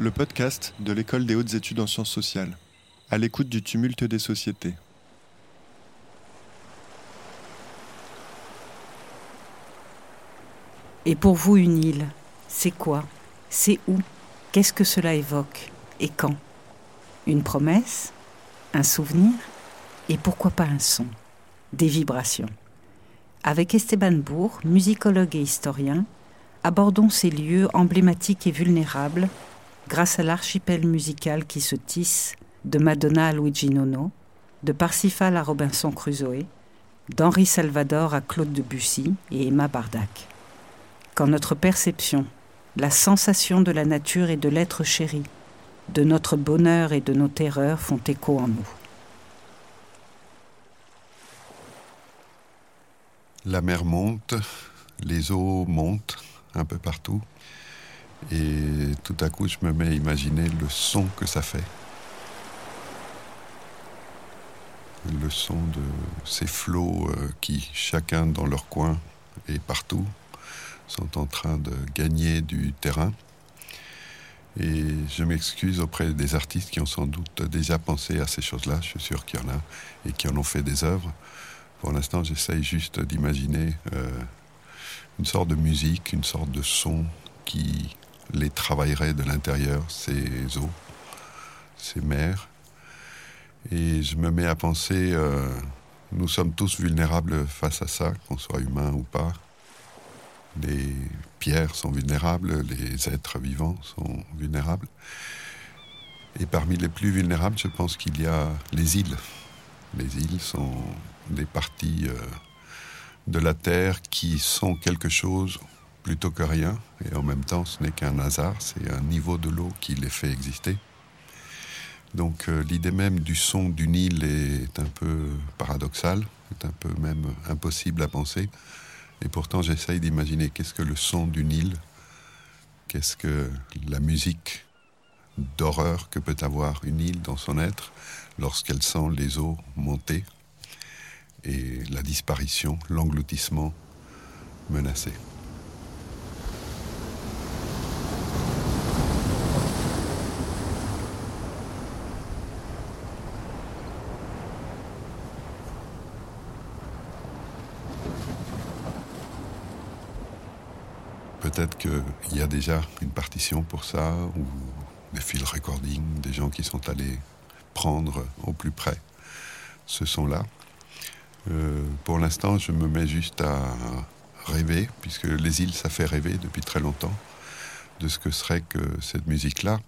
le podcast de l'École des hautes études en sciences sociales, à l'écoute du tumulte des sociétés. Et pour vous, une île, c'est quoi? C'est où? Qu'est-ce que cela évoque? Et quand? Une promesse? Un souvenir? Et pourquoi pas un son? Des vibrations. Avec Esteban Bourg, musicologue et historien, abordons ces lieux emblématiques et vulnérables grâce à l'archipel musical qui se tisse de Madonna à Luigi Nono, de Parsifal à Robinson Crusoe, d'Henri Salvador à Claude Debussy et Emma Bardac. Quand notre perception, la sensation de la nature et de l'être chéri, de notre bonheur et de nos terreurs font écho en nous. La mer monte, les eaux montent un peu partout. Et tout à coup, je me mets à imaginer le son que ça fait. Le son de ces flots euh, qui, chacun dans leur coin et partout, sont en train de gagner du terrain. Et je m'excuse auprès des artistes qui ont sans doute déjà pensé à ces choses-là. Je suis sûr qu'il y en a et qui en ont fait des œuvres. Pour l'instant, j'essaye juste d'imaginer euh, une sorte de musique, une sorte de son qui les travaillerait de l'intérieur, ces eaux, ces mers. Et je me mets à penser, euh, nous sommes tous vulnérables face à ça, qu'on soit humain ou pas. Les pierres sont vulnérables, les êtres vivants sont vulnérables. Et parmi les plus vulnérables, je pense qu'il y a les îles. Les îles sont des parties euh, de la Terre qui sont quelque chose plutôt que rien, et en même temps ce n'est qu'un hasard, c'est un niveau de l'eau qui les fait exister. Donc euh, l'idée même du son d'une île est un peu paradoxale, est un peu même impossible à penser, et pourtant j'essaye d'imaginer qu'est-ce que le son d'une île, qu'est-ce que la musique d'horreur que peut avoir une île dans son être lorsqu'elle sent les eaux monter et la disparition, l'engloutissement menacé. Peut-être qu'il y a déjà une partition pour ça, ou des field recording, des gens qui sont allés prendre au plus près ce son-là. Euh, pour l'instant, je me mets juste à rêver, puisque les îles, ça fait rêver depuis très longtemps, de ce que serait que cette musique-là,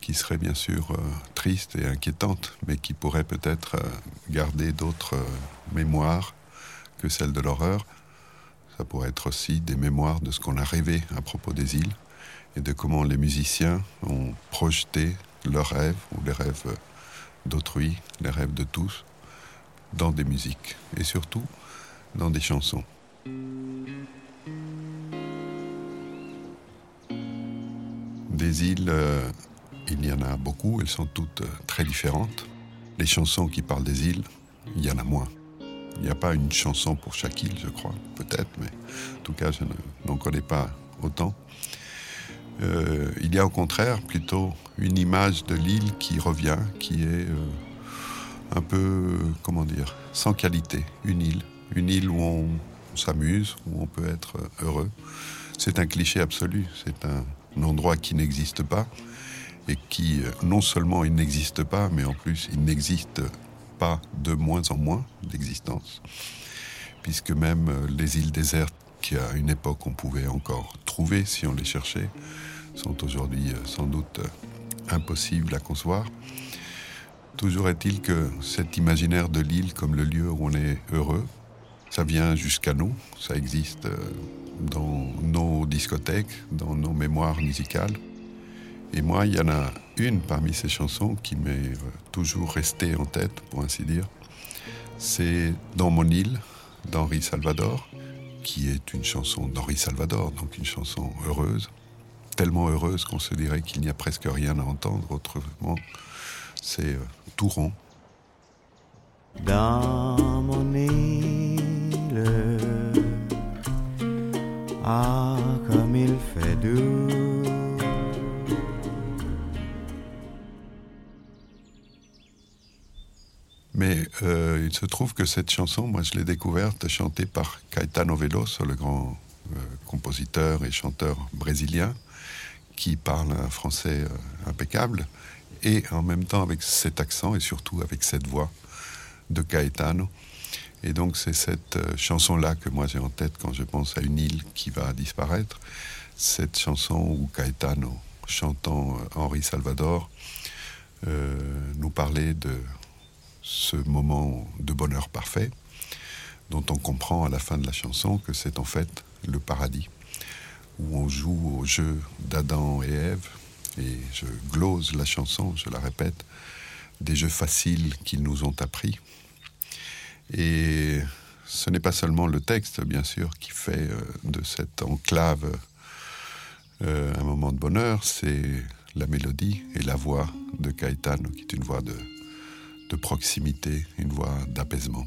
qui serait bien sûr euh, triste et inquiétante, mais qui pourrait peut-être euh, garder d'autres mémoires que celles de l'horreur. Ça pourrait être aussi des mémoires de ce qu'on a rêvé à propos des îles et de comment les musiciens ont projeté leurs rêves ou les rêves d'autrui, les rêves de tous, dans des musiques et surtout dans des chansons. Des îles, euh, il y en a beaucoup, elles sont toutes euh, très différentes. Les chansons qui parlent des îles, il y en a moins. Il n'y a pas une chanson pour chaque île, je crois, peut-être, mais en tout cas, je n'en connais pas autant. Euh, il y a au contraire plutôt une image de l'île qui revient, qui est un peu, comment dire, sans qualité, une île. Une île où on, s'amuse, où on peut être heureux. C'est un cliché absolu, c'est un, endroit qui n'existe pas et qui, non seulement il n'existe pas, mais en plus il n'existe pas de moins en moins d'existence, puisque même les îles désertes qu'à une époque on pouvait encore trouver si on les cherchait, sont aujourd'hui sans doute impossibles à concevoir. Toujours est-il que cet imaginaire de l'île comme le lieu où on est heureux, ça vient jusqu'à nous, ça existe euh, dans nos discothèques, dans nos mémoires musicales. Et moi, il y en a une parmi ces chansons qui m'est toujours restée en tête, pour ainsi dire. C'est Dans mon île d'Henri Salvador, qui est une chanson d'Henri Salvador, donc une chanson heureuse, tellement heureuse qu'on se dirait qu'il n'y a presque rien à entendre autrement c'est euh, tout rond. Dans mon île, ah comme il fait doux, il se trouve que cette chanson, moi je l'ai découverte chantée par Caetano Veloso, le grand euh, compositeur et chanteur brésilien, qui parle un français euh, impeccable, et en même temps avec cet accent et surtout avec cette voix de Caetano. Et donc c'est cette euh, chanson-là que moi j'ai en tête quand je pense à une île qui va disparaître. Cette chanson où Caetano, chantant Henri Salvador, nous parlait de ce moment de bonheur parfait, dont on comprend à la fin de la chanson que c'est en fait le paradis, où on joue au jeu d'Adam et Ève, et je glose la chanson, je la répète, des jeux faciles qu'ils nous ont appris. Et ce n'est pas seulement le texte, bien sûr, qui fait euh, de cette enclave euh, un moment de bonheur, c'est la mélodie et la voix de Caetano, qui est une voix de de proximité, une voie d'apaisement.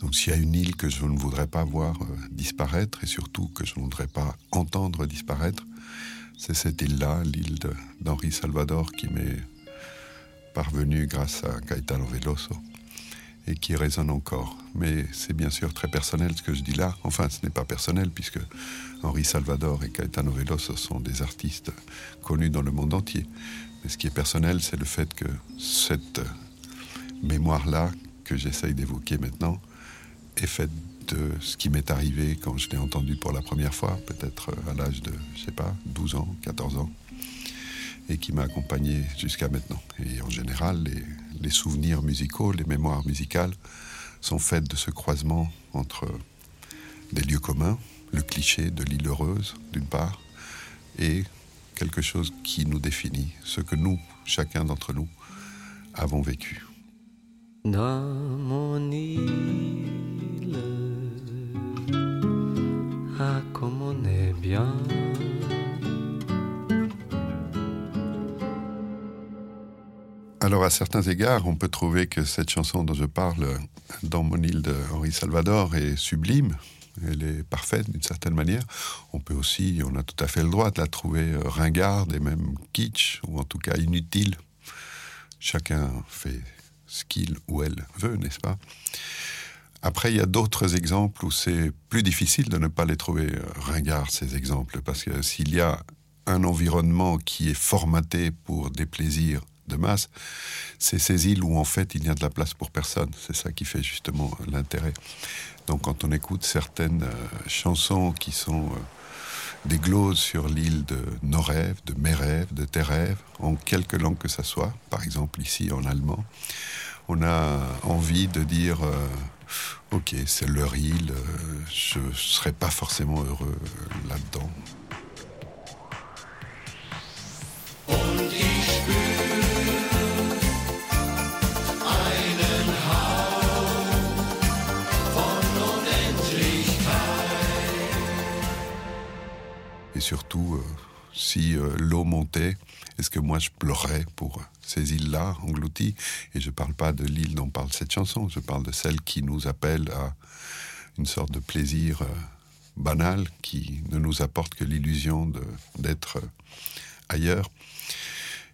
Donc s'il y a une île que je ne voudrais pas voir euh, disparaître et surtout que je ne voudrais pas entendre disparaître, c'est cette île-là, l'île d'Henri Salvador qui m'est parvenue grâce à Caetano Veloso et qui résonne encore. Mais c'est bien sûr très personnel ce que je dis là. Enfin, ce n'est pas personnel puisque Henri Salvador et Caetano Veloso sont des artistes connus dans le monde entier. Mais ce qui est personnel, c'est le fait que cette mémoire-là que j'essaye d'évoquer maintenant est faite de ce qui m'est arrivé quand je l'ai entendu pour la première fois, peut-être à l'âge de, je sais pas, 12 ans, 14 ans, et qui m'a accompagné jusqu'à maintenant. Et en général, les, les, souvenirs musicaux, les mémoires musicales sont faites de ce croisement entre des lieux communs, le cliché de l'île heureuse, d'une part, et quelque chose qui nous définit, ce que nous, chacun d'entre nous, avons vécu. Dans mon île, ah comme on est bien. Alors à certains égards, on peut trouver que cette chanson dont je parle dans mon île de Henri Salvador est sublime. Elle est parfaite d'une certaine manière. On peut aussi, on a tout à fait le droit de la trouver ringarde et même kitsch, ou en tout cas inutile. Chacun fait ce qu'il ou elle veut, n'est-ce pas? Après, il y a d'autres exemples où c'est plus difficile de ne pas les trouver ringards, ces exemples, parce que s'il y a un environnement qui est formaté pour des plaisirs de masse, c'est ces îles où en fait il n'y a de la place pour personne. C'est ça qui fait justement l'intérêt. Donc quand on écoute certaines euh, chansons qui sont euh, des gloses sur l'île de nos rêves, de mes rêves, de tes rêves, en quelque langue que ce soit, par exemple ici en allemand, on a envie de dire euh, ok, c'est leur île, euh, je ne serais pas forcément heureux là-dedans. Surtout, si l'eau montait, est-ce que moi je pleurais pour ces îles-là englouties? Et je ne parle pas de l'île dont parle cette chanson, je parle de celle qui nous appelle à une sorte de plaisir euh, banal qui ne nous apporte que l'illusion d'être euh, ailleurs.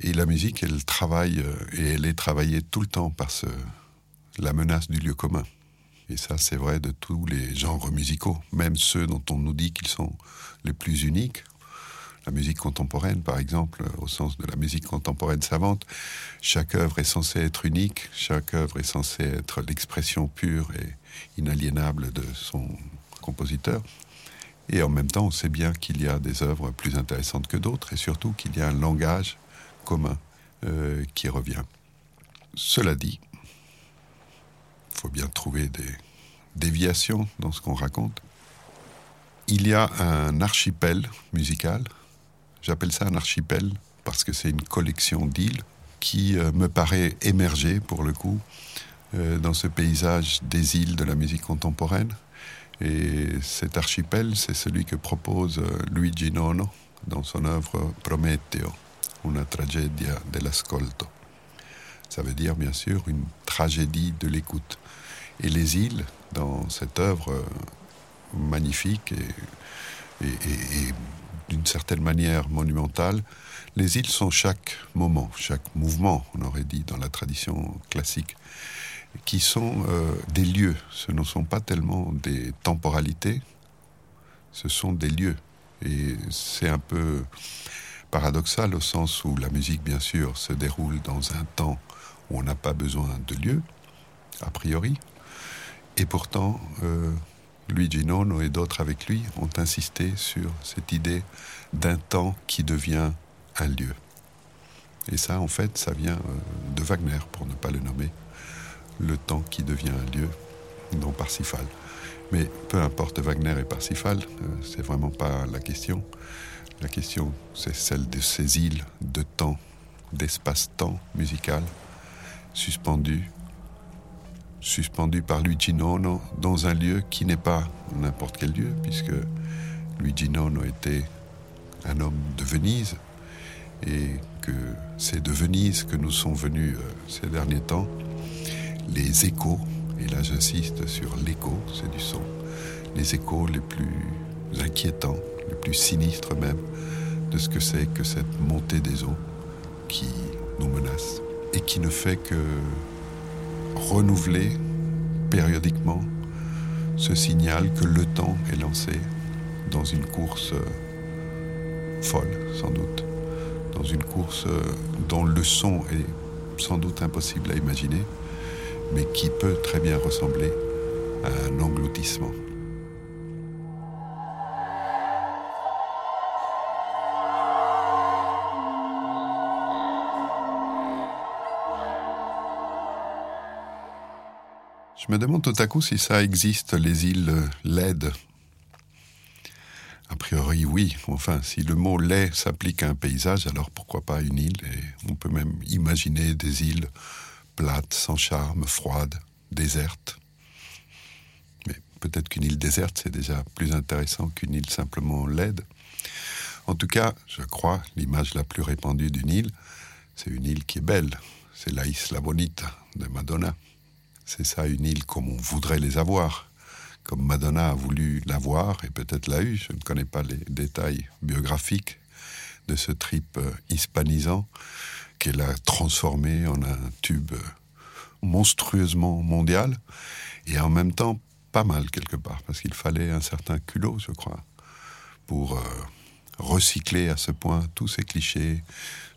Et la musique, elle travaille, euh, et elle est travaillée tout le temps par la menace du lieu commun. Et ça, c'est vrai de tous les genres musicaux, même ceux dont on nous dit qu'ils sont les plus uniques la musique contemporaine, par exemple, au sens de la musique contemporaine savante, chaque œuvre est censée être unique, chaque œuvre est censée être l'expression pure et inaliénable de son compositeur. Et en même temps, on sait bien qu'il y a des œuvres plus intéressantes que d'autres, et surtout qu'il y a un langage commun euh, qui revient. Cela dit, faut bien trouver des déviations dans ce qu'on raconte. Il y a un archipel musical J'appelle ça un archipel parce que c'est une collection d'îles qui euh, me paraît émerger pour le coup euh, dans ce paysage des îles de la musique contemporaine. Et cet archipel, c'est celui que propose euh, Luigi Nono dans son œuvre Prometeo, una tragedia dell'ascolto. Ça veut dire bien sûr une tragédie de l'écoute. Et les îles, dans cette œuvre magnifique et, et, et d'une certaine manière monumentale. Les îles sont chaque moment, chaque mouvement, on aurait dit dans la tradition classique. qui sont euh, des lieux. Ce ne sont pas tellement des temporalités, ce sont des lieux. Et c'est un peu paradoxal au sens où la musique, bien sûr, se déroule dans un temps où on n'a pas besoin de lieu, a priori. Et pourtant, euh, Luigi Nono et d'autres avec lui ont insisté sur cette idée d'un temps qui devient un lieu. Et ça, en fait, ça vient euh, de Wagner, pour ne pas le nommer. Le temps qui devient un lieu, dont Parsifal. Mais peu importe Wagner et Parsifal, euh, c'est vraiment pas la question. La question, c'est celle de ces îles de temps, d'espace-temps musical, suspendues, suspendues par Luigi Nono dans un lieu qui n'est pas n'importe quel lieu, puisque Luigi Nono était un homme de Venise, et que c'est de Venise que nous sont venus euh, ces derniers temps les échos, et là j'insiste sur l'écho, c'est du son, les échos les plus inquiétants, les plus sinistres même, de ce que c'est que cette montée des eaux qui nous menace et qui ne fait que renouveler périodiquement ce signal que le temps est lancé dans une course euh, folle, sans doute, dans une course euh, dont le son est sans doute impossible à imaginer, mais qui peut très bien ressembler à un engloutissement. Je me demande tout à coup si ça existe, les îles LED. A priori, oui. Enfin, si le mot lait s'applique à un paysage, alors pourquoi pas une île? Et on peut même imaginer des îles plates, sans charme, froides, désertes. Mais peut-être qu'une île déserte, c'est déjà plus intéressant qu'une île simplement laide. En tout cas, je crois, l'image la plus répandue d'une île, c'est une île qui est belle. C'est la Isla Bonita de Madonna. C'est ça une île comme on voudrait les avoir, comme Madonna a voulu l'avoir et peut-être l'a eu. Je ne connais pas les détails biographiques de ce trip euh, hispanisant qu'elle a transformé en un tube euh, monstrueusement mondial et en même temps pas mal quelque part parce qu'il fallait un certain culot, je crois, pour euh, recycler à ce point tous ces clichés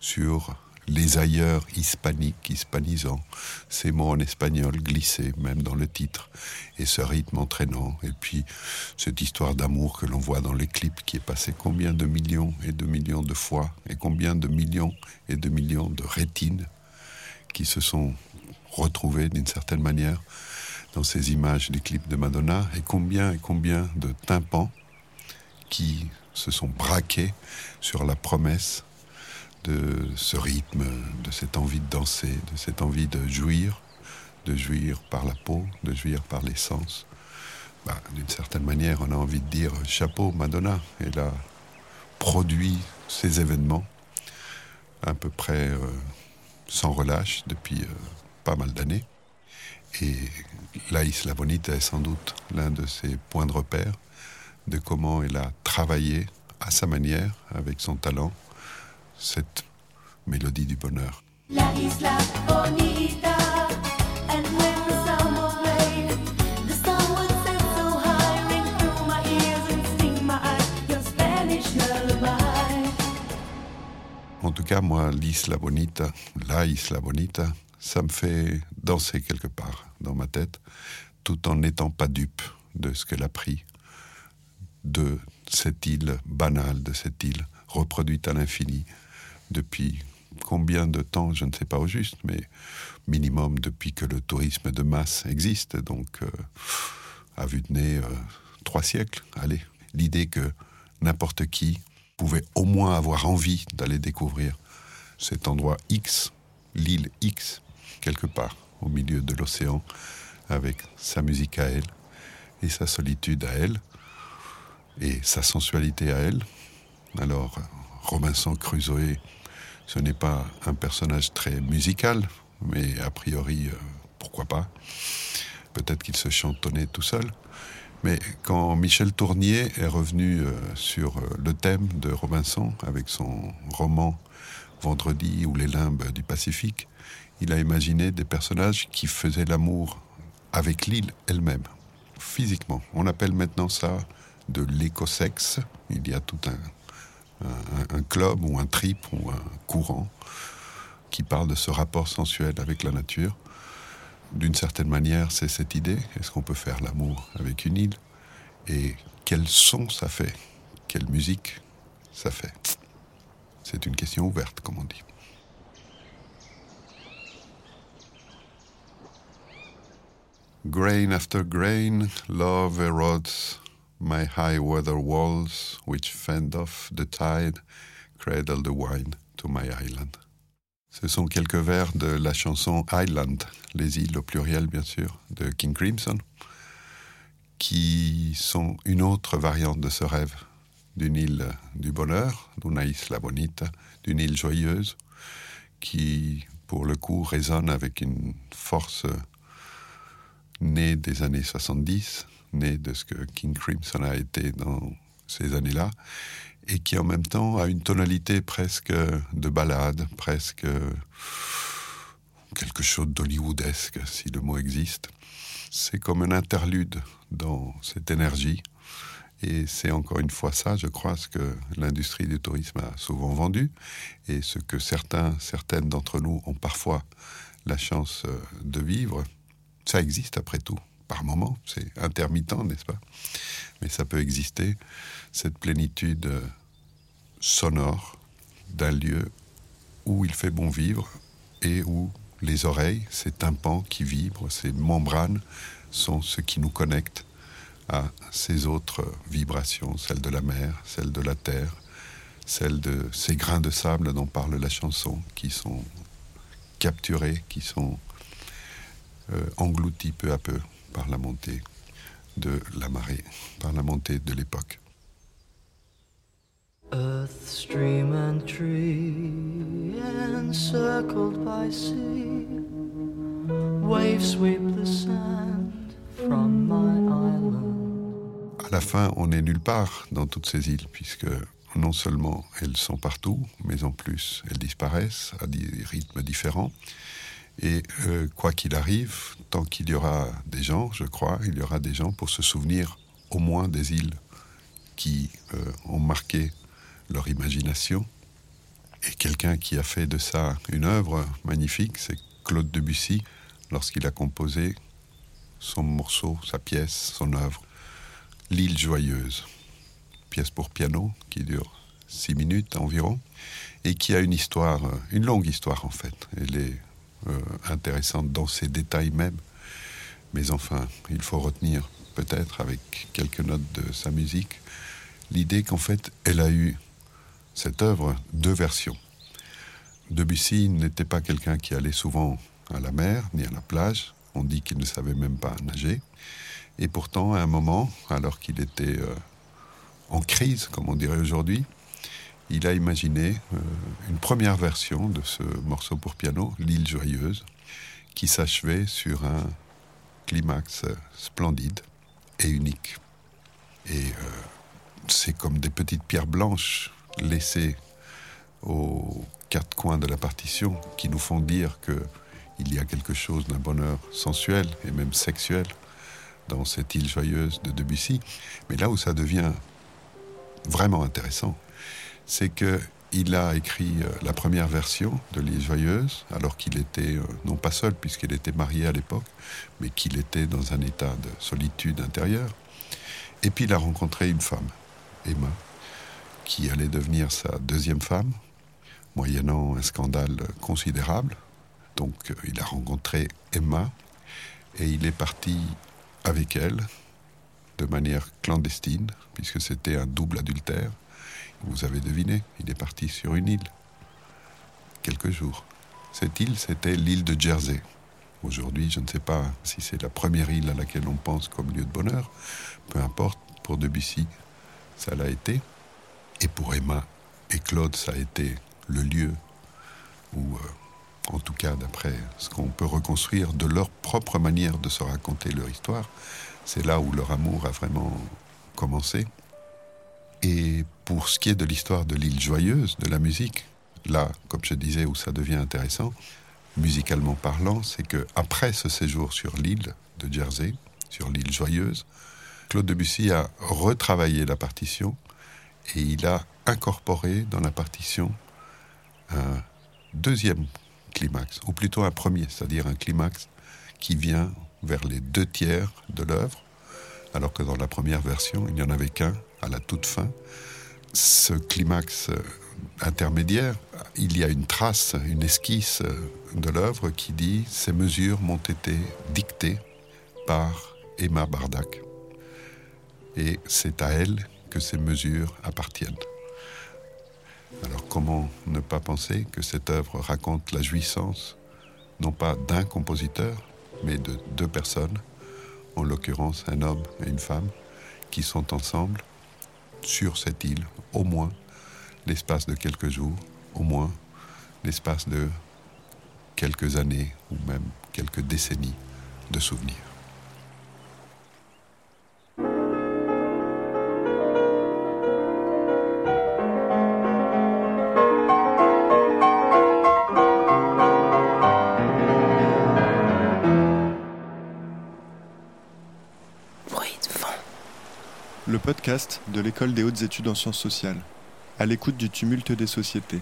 sur les ailleurs hispaniques, hispanisants, ces mots en espagnol glissés même dans le titre, et ce rythme entraînant, et puis cette histoire d'amour que l'on voit dans les clips qui est passé combien de millions et de millions de fois, et combien de millions et de millions de rétines qui se sont retrouvées d'une certaine manière dans ces images des clips de Madonna, et combien et combien de tympans qui se sont braqués sur la promesse de ce rythme, de cette envie de danser, de cette envie de jouir, de jouir par la peau, de jouir par les sens. Bah, d'une certaine manière, on a envie de dire chapeau Madonna. Elle a produit ces événements à peu près euh, sans relâche depuis euh, pas mal d'années. Et la Isla Bonita est sans doute l'un de ses points de repère de comment elle a travaillé à sa manière, avec son talent, cette mélodie du bonheur. La isla bonita. En tout cas, moi, l'Isla Bonita, la Isla Bonita, ça me fait danser quelque part dans ma tête, tout en n'étant pas dupe de ce qu'elle a pris de cette île banale, de cette île reproduite à l'infini, depuis combien de temps, je ne sais pas au juste, mais minimum depuis que le tourisme de masse existe, donc euh, à vue de nez, euh, trois siècles, allez. L'idée que n'importe qui pouvait au moins avoir envie d'aller découvrir cet endroit X, l'île X, quelque part au milieu de l'océan, avec sa musique à elle, et sa solitude à elle, et sa sensualité à elle. Alors, Robinson Crusoe ce n'est pas un personnage très musical, mais a priori, euh, pourquoi pas Peut-être qu'il se chantonnait tout seul. Mais quand Michel Tournier est revenu euh, sur euh, le thème de Robinson avec son roman Vendredi ou les limbes du Pacifique, il a imaginé des personnages qui faisaient l'amour avec l'île elle-même, physiquement. On appelle maintenant ça de l'écosexe. Il y a tout un, un, club ou un trip ou un courant qui parle de ce rapport sensuel avec la nature. D'une certaine manière, c'est cette idée. Est-ce qu'on peut faire l'amour avec une île? Et quel son ça fait? Quelle musique ça fait? C'est une question ouverte, comme on dit. Grain after grain, love erodes my high weather walls, which fend off the tide, cradle the wine to my island. Ce sont quelques vers de la chanson Island, les îles au pluriel bien sûr, de King Crimson, qui sont une autre variante de ce rêve, d'une île du bonheur, d'una isla bonita, d'une île joyeuse, qui pour le coup résonne avec une force né des années 70, né de ce que King Crimson a été dans ces années-là, et qui en même temps a une tonalité presque de ballade, presque quelque chose d'hollywoodesque, si le mot existe. C'est comme un interlude dans cette énergie. Et c'est encore une fois ça, je crois, ce que l'industrie du tourisme a souvent vendu et ce que certains, certaines d'entre nous ont parfois la chance de vivre, ça existe après tout, par moment, c'est intermittent, n'est-ce pas? Mais ça peut exister, cette plénitude sonore d'un lieu où il fait bon vivre et où les oreilles, ces tympans qui vibrent, ces membranes, sont ce qui nous connecte à ces autres vibrations, celles de la mer, celles de la terre, celles de ces grains de sable dont parle la chanson, qui sont capturés, qui sont euh, englouti peu à peu par la montée de la marée, par la montée de l'époque. Earth, stream and tree, encircled by sea, waves sweep the sand from my island. À la fin, on n'est nulle part dans toutes ces îles, puisque non seulement elles sont partout, mais en plus elles disparaissent à des rythmes différents. Et euh, quoi qu'il arrive, tant qu'il y aura des gens, je crois, il y aura des gens pour se souvenir au moins des îles qui euh, ont marqué leur imagination. Et quelqu'un qui a fait de ça une œuvre magnifique, c'est Claude Debussy, lorsqu'il a composé son morceau, sa pièce, son œuvre, L'île joyeuse, pièce pour piano qui dure six minutes environ, et qui a une histoire, une longue histoire en fait. Elle est intéressante dans ses détails même. Mais enfin, il faut retenir peut-être avec quelques notes de sa musique l'idée qu'en fait, elle a eu cette œuvre deux versions. Debussy n'était pas quelqu'un qui allait souvent à la mer ni à la plage. On dit qu'il ne savait même pas nager. Et pourtant, à un moment, alors qu'il était euh, en crise, comme on dirait aujourd'hui, il a imaginé euh, une première version de ce morceau pour piano, L'île joyeuse, qui s'achevait sur un climax splendide et unique. Et euh, c'est comme des petites pierres blanches laissées aux quatre coins de la partition qui nous font dire que il y a quelque chose d'un bonheur sensuel et même sexuel dans cette île joyeuse de Debussy. Mais là où ça devient vraiment intéressant, c'est que il a écrit euh, la première version de L'île joyeuse, alors qu'il était euh, non pas seul puisqu'il était marié à l'époque, mais qu'il était dans un état de solitude intérieure. Et puis il a rencontré une femme, Emma, qui allait devenir sa deuxième femme, moyennant un scandale considérable. Donc euh, il a rencontré Emma et il est parti avec elle de manière clandestine, puisque c'était un double adultère. Vous avez deviné, il est parti sur une île. Quelques jours. Cette île, c'était l'île de Jersey. Aujourd'hui, je ne sais pas si c'est la première île à laquelle on pense comme lieu de bonheur. Peu importe, pour Debussy, ça l'a été. Et pour Emma et Claude, ça a été le lieu où, euh, en tout cas d'après ce qu'on peut reconstruire de leur propre manière de se raconter leur histoire, c'est là où leur amour a vraiment commencé. Et pour ce qui est de l'histoire de l'île joyeuse, de la musique, là, comme je disais, où ça devient intéressant, musicalement parlant, c'est que après ce séjour sur l'île de Jersey, sur l'île joyeuse, Claude Debussy a retravaillé la partition et il a incorporé dans la partition un deuxième climax, ou plutôt un premier, c'est-à-dire un climax qui vient vers les deux tiers de l'œuvre, alors que dans la première version, il n'y en avait qu'un à la toute fin. Ce climax euh, intermédiaire, il y a une trace, une esquisse euh, de l'œuvre qui dit Ces mesures m'ont été dictées par Emma Bardac. Et c'est à elle que ces mesures appartiennent. Alors comment ne pas penser que cette œuvre raconte la jouissance, non pas d'un compositeur, mais de deux personnes, en l'occurrence un homme et une femme, qui sont ensemble sur cette île, au moins l'espace de quelques jours, au moins l'espace de quelques années ou même quelques décennies de souvenirs. Podcast de l'École des hautes études en sciences sociales, à l'écoute du tumulte des sociétés.